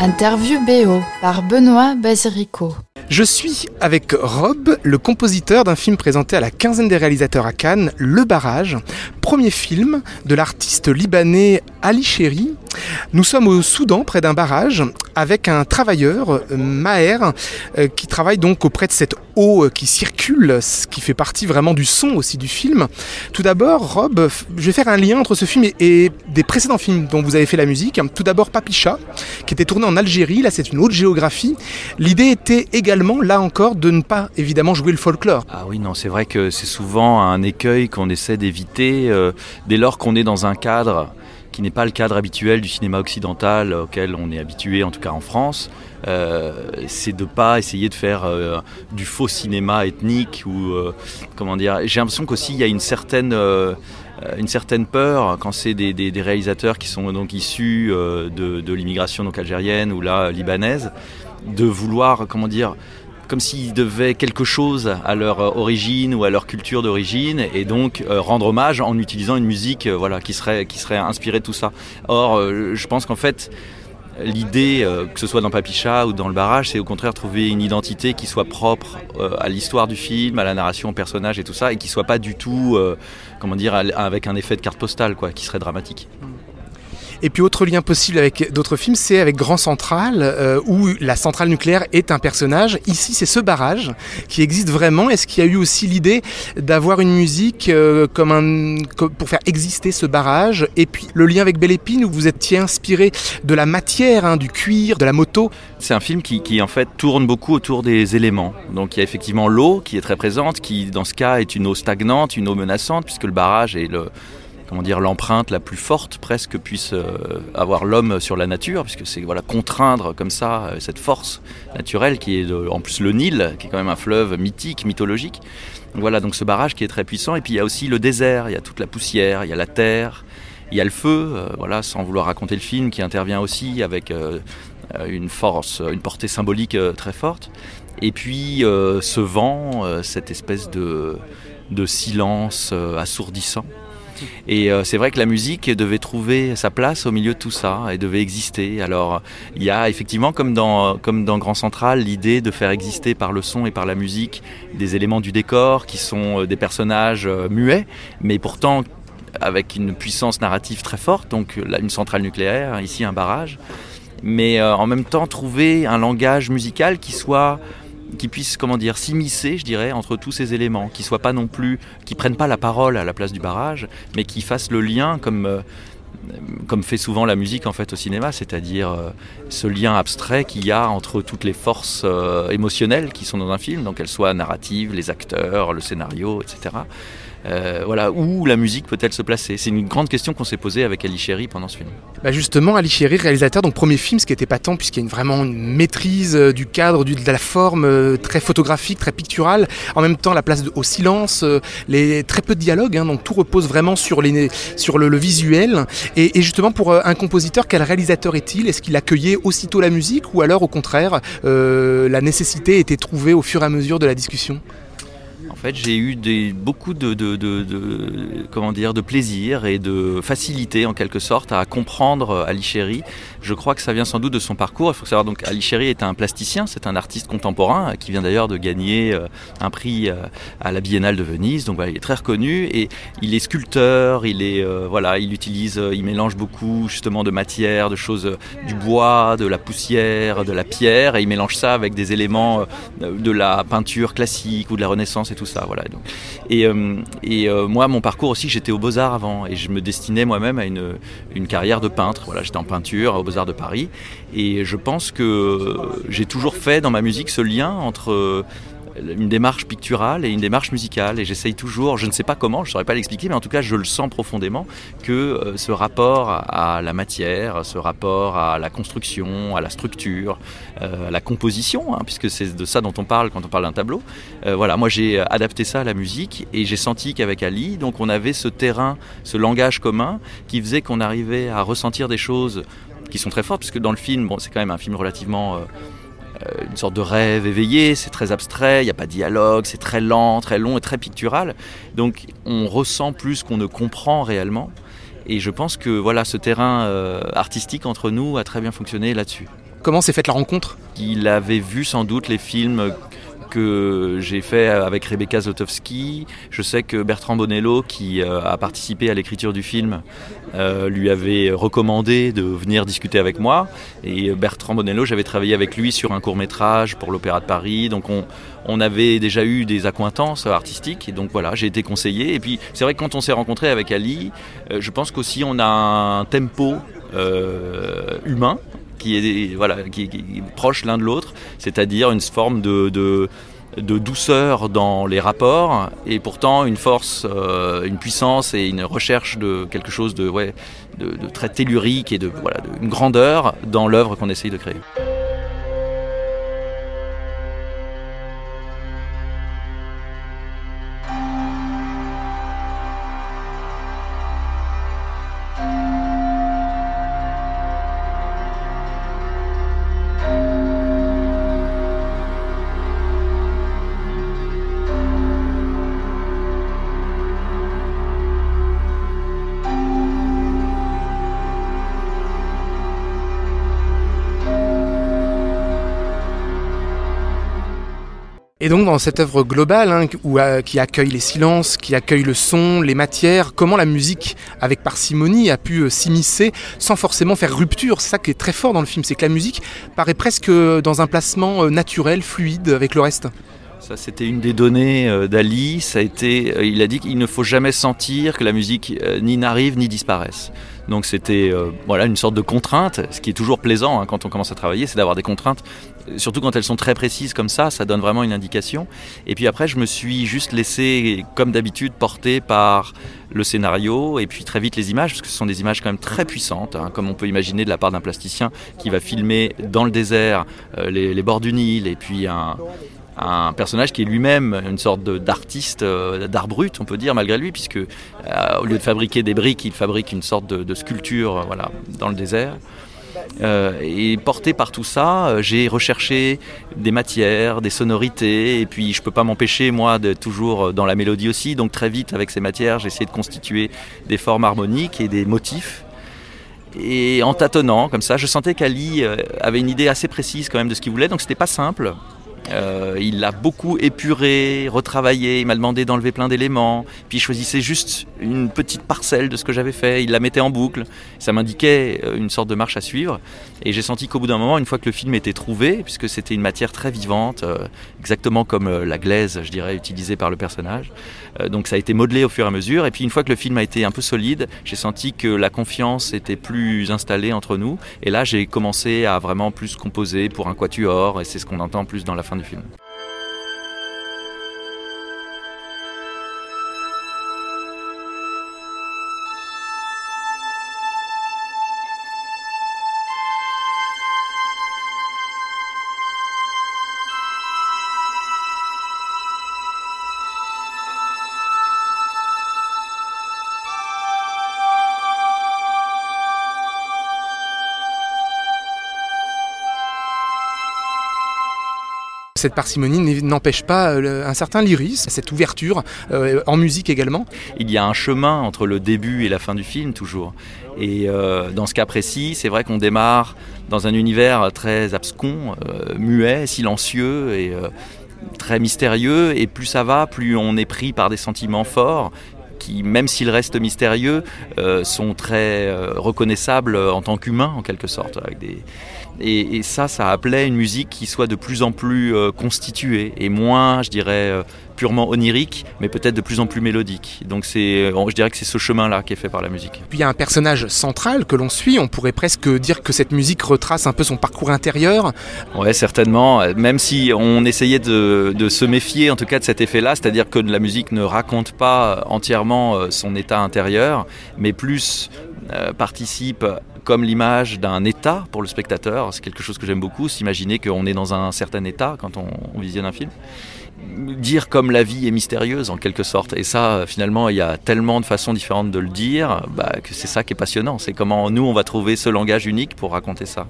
Interview BO par Benoît Basirico. Je suis avec Rob, le compositeur d'un film présenté à la quinzaine des réalisateurs à Cannes, Le Barrage, premier film de l'artiste libanais Ali Chéri. Nous sommes au Soudan, près d'un barrage, avec un travailleur, Maher, euh, qui travaille donc auprès de cette eau euh, qui circule, ce qui fait partie vraiment du son aussi du film. Tout d'abord, Rob, je vais faire un lien entre ce film et des précédents films dont vous avez fait la musique. Tout d'abord, Papicha, qui était tourné en Algérie, là c'est une autre géographie. L'idée était également là encore, de ne pas évidemment jouer le folklore. Ah oui, non, c'est vrai que c'est souvent un écueil qu'on essaie d'éviter euh, dès lors qu'on est dans un cadre qui n'est pas le cadre habituel du cinéma occidental auquel on est habitué, en tout cas en France. Euh, c'est de pas essayer de faire euh, du faux cinéma ethnique ou comment dire. J'ai l'impression qu'aussi il y a une certaine une certaine peur quand c'est des, des, réalisateurs qui sont donc issus de, de l'immigration algérienne ou là libanaise de vouloir comment dire comme s'ils devaient quelque chose à leur euh, origine ou à leur culture d'origine et donc euh, rendre hommage en utilisant une musique euh, voilà, qui, serait, qui serait inspirée de tout ça. Or, je pense qu'en fait, l'idée, que ce soit dans Papicha ou dans le barrage, c'est au contraire trouver une identité qui soit propre à l'histoire du film, à la narration, au personnage et tout ça, et qui soit pas du tout, comment dire, avec un effet de carte postale, quoi, qui serait dramatique. Et puis autre lien possible avec d'autres films, c'est avec Grand Central, euh, où la centrale nucléaire est un personnage. Ici, c'est ce barrage qui existe vraiment. Est-ce qu'il y a eu aussi l'idée d'avoir une musique euh, comme un, pour faire exister ce barrage? Et puis le lien avec Belle Épine, où vous étiez inspiré de la matière, hein, du cuir, de la moto. C'est un film qui, qui en fait tourne beaucoup autour des éléments. Donc il y a effectivement l'eau qui est très présente, qui dans ce cas est une eau stagnante, une eau menaçante, puisque le barrage est le comment dire l'empreinte la plus forte presque puisse euh, avoir l'homme sur la nature puisque c'est voilà contraindre comme ça euh, cette force naturelle qui est en plus le Nil qui est quand même un fleuve mythique mythologique. Voilà donc ce barrage qui est très puissant. Et puis il y a aussi le désert il y a toute la poussière il y a la terre il y a le feu euh, voilà sans vouloir raconter le film qui intervient aussi avec une force une portée symbolique très forte. Et puis ce vent cette espèce de de silence assourdissant et euh, c'est vrai que la musique devait trouver sa place au milieu de tout ça et devait exister. Alors il y a effectivement, comme dans, Grand Central, l'idée de faire exister par le son et par la musique des éléments du décor qui sont euh, des personnages euh, muets, mais pourtant avec une puissance narrative très forte, donc une centrale nucléaire, ici un barrage, mais en même temps trouver un langage musical qui soit qui puisse comment dire s'immiscer je dirais entre tous ces éléments qui soient pas non plus qui prennent pas la parole à la place du barrage mais qui fassent le lien comme euh, comme fait souvent la musique en fait au cinéma, c'est-à-dire euh, ce lien abstrait qu'il y a entre toutes les forces euh, émotionnelles qui sont dans un film, donc qu'elles soient narratives, les acteurs, le scénario, etc. Euh, voilà, où la musique peut-elle se placer? C'est une grande question qu'on s'est posée avec Ali Chéri pendant ce film. Bah justement, Ali Chéri, réalisateur, donc premier film, ce qui était patent, puisqu'il y a vraiment une maîtrise euh, du cadre, de la forme, euh, très photographique, très picturale. En même temps, la place au silence, les, très peu de dialogue, hein, donc tout repose vraiment sur, les, sur le, visuel. Et, justement, pour un compositeur, quel réalisateur est-il? Est-ce qu'il accueillait aussitôt la musique ou alors, au contraire, la nécessité était trouvée au fur et à mesure de la discussion? Fait, j'ai eu beaucoup de, plaisir et de facilité, en quelque sorte, à comprendre Ali Chéri. Je crois que ça vient sans doute de son parcours. Il faut savoir, donc, Ali Chéri est un plasticien, c'est un artiste contemporain qui vient d'ailleurs de gagner euh, un prix euh, à la Biennale de Venise. Donc, il est très reconnu et il est sculpteur. Il euh, il utilise, il mélange beaucoup justement de matières, de choses, du bois, de la poussière, de la pierre, et il mélange ça avec des éléments de la peinture classique ou de la Renaissance et tout et, euh, euh, moi, mon parcours aussi, j'étais aux Beaux-Arts avant et je me destinais moi-même à une, une carrière de peintre. Voilà, j'étais en peinture aux Beaux-Arts de Paris et je pense que j'ai toujours fait dans ma musique ce lien entre une démarche picturale et une démarche musicale. Et j'essaye toujours, je ne sais pas comment, je ne saurais pas l'expliquer, mais en tout cas, je le sens profondément, que euh, ce rapport à la matière, ce rapport à la construction, à la structure, euh, à la composition, hein, puisque c'est de ça dont on parle quand on parle d'un tableau. Euh, voilà, moi j'ai adapté ça à la musique et j'ai senti qu'avec Ali, donc on avait ce terrain, ce langage commun qui faisait qu'on arrivait à ressentir des choses qui sont très fortes, puisque dans le film, bon, c'est quand même un film relativement une sorte de rêve éveillé, c'est très abstrait, il n'y a pas de dialogue, c'est très lent, très long et très pictural. Donc on ressent plus qu'on ne comprend réellement. Et je pense que voilà, ce terrain euh, artistique entre nous a très bien fonctionné là-dessus. Comment s'est faite la rencontre? Il avait vu sans doute les films que j'ai fait avec Rebecca Zlotowski. Je sais que Bertrand Bonello, qui euh, a participé à l'écriture du film, euh, lui avait recommandé de venir discuter avec moi. Et Bertrand Bonello, j'avais travaillé avec lui sur un court métrage pour l'Opéra de Paris. Donc on, avait déjà eu des accointances artistiques. Et donc voilà, j'ai été conseillé. Et puis c'est vrai que quand on s'est rencontré avec Ali, euh, je pense qu'aussi on a un tempo humain qui est, voilà, qui, proche l'un de l'autre, c'est-à-dire une forme de, de, douceur dans les rapports et pourtant une force, euh, une puissance et une recherche de quelque chose de, ouais, de très tellurique et de, voilà, une grandeur dans l'œuvre qu'on essaye de créer. Et donc dans cette œuvre globale, hein, euh, qui accueille les silences, qui accueille le son, les matières, comment la musique, avec parcimonie, a pu euh, s'immiscer sans forcément faire rupture. C'est ça qui est très fort dans le film, c'est que la musique paraît presque dans un placement euh, naturel, fluide avec le reste. Ça, c'était une des données d'Ali. Ça a été, il a dit qu'il ne faut jamais sentir que la musique ni n'arrive ni disparaisse. Donc c'était voilà une sorte de contrainte, ce qui est toujours plaisant hein, quand on commence à travailler, c'est d'avoir des contraintes surtout quand elles sont très précises comme ça, ça donne vraiment une indication. Et puis après, je me suis juste laissé, comme d'habitude, porter par le scénario et puis très vite les images, parce que ce sont des images quand même très puissantes, hein, comme on peut imaginer de la part d'un plasticien qui va filmer dans le désert euh, les, bords du Nil et puis un, personnage qui est lui-même une sorte d'artiste, euh, d'art brut, on peut dire, malgré lui, puisque euh, au lieu de fabriquer des briques, il fabrique une sorte de, sculpture voilà, dans le désert. Euh, et porté par tout ça, euh, j'ai recherché des matières, des sonorités, et puis je peux pas m'empêcher moi de toujours dans la mélodie aussi. Donc très vite avec ces matières, j'ai essayé de constituer des formes harmoniques et des motifs. Et en tâtonnant comme ça, je sentais qu'Ali euh, avait une idée assez précise quand même de ce qu'il voulait, donc c'était pas simple. Euh, il l'a beaucoup épuré, retravaillé, il m'a demandé d'enlever plein d'éléments, puis il choisissait juste une petite parcelle de ce que j'avais fait, il la mettait en boucle, ça m'indiquait euh, une sorte de marche à suivre, et j'ai senti qu'au bout d'un moment, une fois que le film était trouvé, puisque c'était une matière très vivante, euh, exactement comme la glaise, je dirais, utilisée par le personnage, donc ça a été modelé au fur et à mesure, et puis une fois que le film a été un peu solide, j'ai senti que la confiance était plus installée entre nous, et là j'ai commencé à vraiment plus composer pour un quatuor, et c'est ce qu'on entend plus dans la fin du film. Cette parcimonie n'empêche pas euh, un certain lyrisme, cette ouverture, euh, en musique également. Il y a un chemin entre le début et la fin du film, toujours. Et euh, dans ce cas précis, c'est vrai qu'on démarre dans un univers très abscon, muet, silencieux et très mystérieux. Et plus ça va, plus on est pris par des sentiments forts qui, même s'ils restent mystérieux, sont très reconnaissables en tant qu'humains, en quelque sorte, avec des, et, ça, ça appelait une musique qui soit de plus en plus euh, constituée et moins, je dirais, euh, purement onirique, mais peut-être de plus en plus mélodique. Donc c'est, euh, je dirais que c'est ce chemin-là qui est fait par la musique. Puis il y a un personnage central que l'on suit. On pourrait presque dire que cette musique retrace un peu son parcours intérieur. Ouais, certainement. Même si on essayait de, de se méfier, en tout cas, de cet effet-là, c'est-à-dire que la musique ne raconte pas entièrement son état intérieur, mais plus participe comme l'image d'un état pour le spectateur. C'est quelque chose que j'aime beaucoup, s'imaginer qu'on est dans un certain état quand on, visionne un film. Dire comme la vie est mystérieuse en quelque sorte. Et ça, finalement, il y a tellement de façons différentes de le dire bah, que c'est ça qui est passionnant. C'est comment nous, on va trouver ce langage unique pour raconter ça.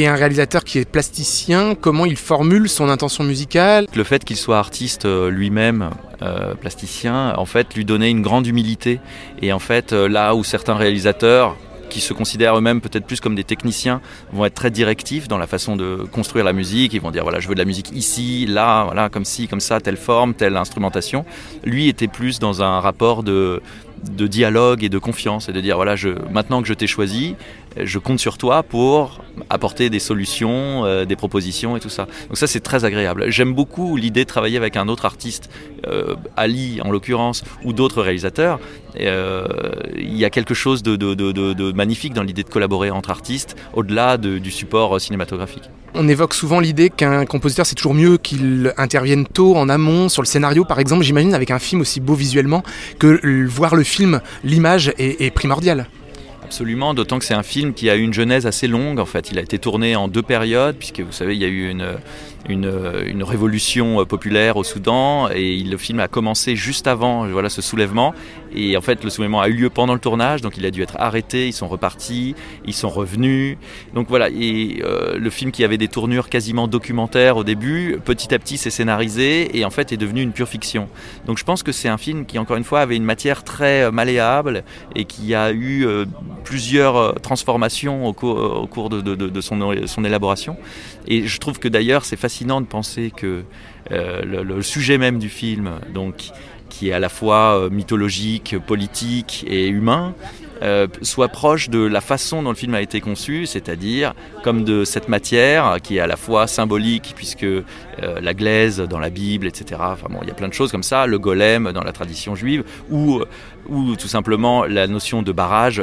Et un réalisateur qui est plasticien, comment il formule son intention musicale? Le fait qu'il soit artiste euh, lui-même, euh, plasticien, en fait, lui donnait une grande humilité. Et en fait, euh, là où certains réalisateurs qui se considèrent eux-mêmes peut-être plus comme des techniciens, vont être très directifs dans la façon de construire la musique. Ils vont dire voilà, je veux de la musique ici, là, voilà, comme ci, comme ça, telle forme, telle instrumentation. Lui était plus dans un rapport de, dialogue et de confiance et de dire voilà, maintenant que je t'ai choisi, je compte sur toi pour apporter des solutions, euh, des propositions et tout ça. Donc ça c'est très agréable. J'aime beaucoup l'idée de travailler avec un autre artiste, euh, Ali en l'occurrence, ou d'autres réalisateurs. Euh, il y a quelque chose de, magnifique dans l'idée de collaborer entre artistes au-delà du support cinématographique. On évoque souvent l'idée qu'un compositeur, c'est toujours mieux qu'il intervienne tôt en amont sur le scénario, par exemple. J'imagine avec un film aussi beau visuellement que voir le film, l'image est, est primordiale. Absolument, d'autant que c'est un film qui a eu une genèse assez longue en fait. Il a été tourné en deux périodes, puisque vous savez, il y a eu une, une, une révolution populaire au Soudan et le film a commencé juste avant voilà, ce soulèvement. Et en fait, le soulèvement a eu lieu pendant le tournage, donc il a dû être arrêté, ils sont repartis, ils sont revenus. Donc voilà, et euh, le film qui avait des tournures quasiment documentaires au début, petit à petit s'est scénarisé et en fait est devenu une pure fiction. Donc je pense que c'est un film qui, encore une fois, avait une matière très malléable et qui a eu euh, plusieurs euh, transformations au cours, de, son, élaboration. Et je trouve que d'ailleurs c'est fascinant de penser que euh, le, le, sujet même du film, donc, qui est à la fois euh, mythologique, politique et humain, euh, soit proche de la façon dont le film a été conçu, c'est-à-dire comme de cette matière qui est à la fois symbolique, puisque euh, la glaise dans la Bible, etc. Enfin bon, il y a plein de choses comme ça, le golem dans la tradition juive, ou, ou tout simplement la notion de barrage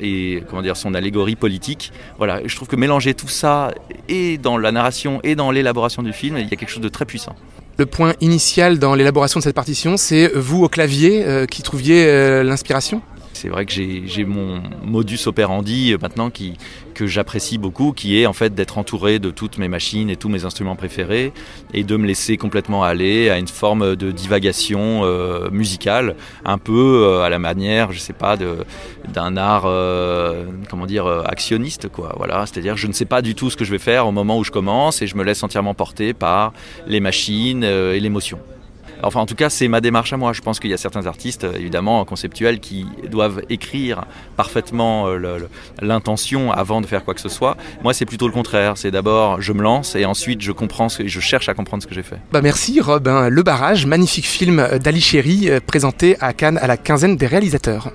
et comment dire son allégorie politique. Voilà, je trouve que mélanger tout ça et dans la narration et dans l'élaboration du film, il y a quelque chose de très puissant. Le point initial dans l'élaboration de cette partition, c'est vous au clavier euh, qui trouviez euh, l'inspiration? C'est vrai que j'ai mon modus operandi euh, maintenant que j'apprécie beaucoup, qui est en fait d'être entouré de toutes mes machines et tous mes instruments préférés et de me laisser complètement aller à une forme de divagation euh, musicale, un peu euh, à la manière, je sais pas, d'un art, comment dire, actionniste. Voilà, c'est-à-dire je ne sais pas du tout ce que je vais faire au moment où je commence et je me laisse entièrement porter par les machines et l'émotion. Enfin, en tout cas, c'est ma démarche à moi. Je pense qu'il y a certains artistes, euh, évidemment, conceptuels, qui doivent écrire parfaitement euh, l'intention avant de faire quoi que ce soit. Moi, c'est plutôt le contraire. C'est d'abord, je me lance et ensuite, je comprends ce que, je cherche à comprendre ce que j'ai fait. Bah merci, Rob. Le Barrage, magnifique film d'Ali Chéri, euh, présenté à Cannes à la quinzaine des réalisateurs.